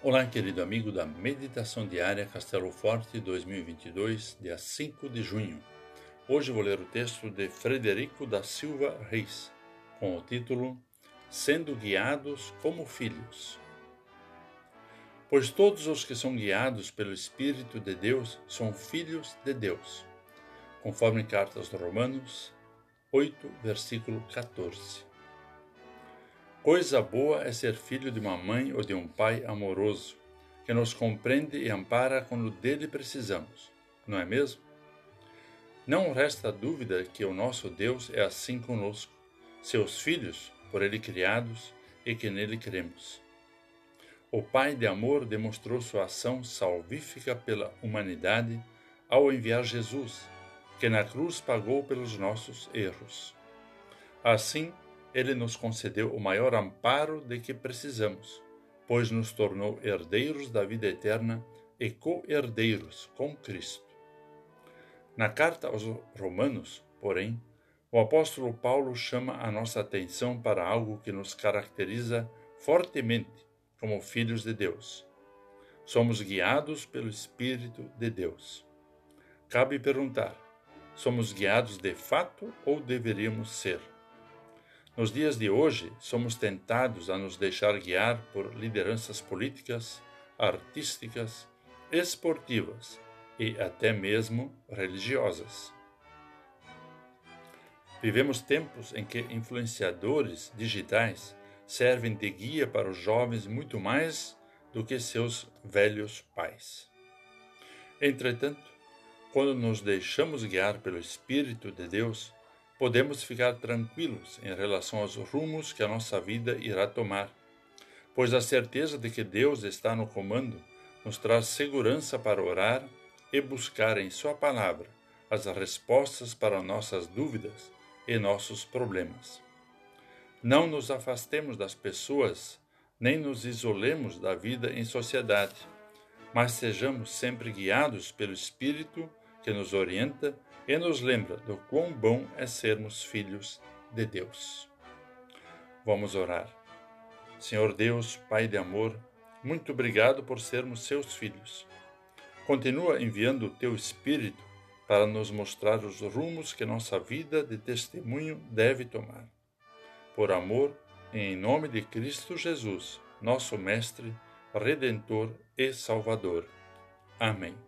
Olá, querido amigo da Meditação Diária Castelo Forte 2022, dia 5 de junho. Hoje vou ler o texto de Frederico da Silva Reis, com o título Sendo Guiados como Filhos. Pois todos os que são guiados pelo Espírito de Deus são filhos de Deus, conforme cartas de Romanos 8, versículo 14. Coisa boa é ser filho de uma mãe ou de um pai amoroso, que nos compreende e ampara quando dele precisamos, não é mesmo? Não resta dúvida que o nosso Deus é assim conosco, seus filhos, por ele criados e que nele cremos. O Pai de amor demonstrou sua ação salvífica pela humanidade ao enviar Jesus, que na cruz pagou pelos nossos erros. Assim, ele nos concedeu o maior amparo de que precisamos, pois nos tornou herdeiros da vida eterna e co-herdeiros com Cristo. Na carta aos Romanos, porém, o apóstolo Paulo chama a nossa atenção para algo que nos caracteriza fortemente como filhos de Deus. Somos guiados pelo Espírito de Deus. Cabe perguntar: somos guiados de fato ou deveríamos ser? Nos dias de hoje, somos tentados a nos deixar guiar por lideranças políticas, artísticas, esportivas e até mesmo religiosas. Vivemos tempos em que influenciadores digitais servem de guia para os jovens muito mais do que seus velhos pais. Entretanto, quando nos deixamos guiar pelo Espírito de Deus, podemos ficar tranquilos em relação aos rumos que a nossa vida irá tomar, pois a certeza de que Deus está no comando nos traz segurança para orar e buscar em Sua palavra as respostas para nossas dúvidas e nossos problemas. Não nos afastemos das pessoas, nem nos isolemos da vida em sociedade, mas sejamos sempre guiados pelo Espírito que nos orienta e nos lembra do quão bom é sermos filhos de Deus. Vamos orar. Senhor Deus, Pai de amor, muito obrigado por sermos seus filhos. Continua enviando o teu Espírito para nos mostrar os rumos que nossa vida de testemunho deve tomar. Por amor, em nome de Cristo Jesus, nosso Mestre, Redentor e Salvador. Amém.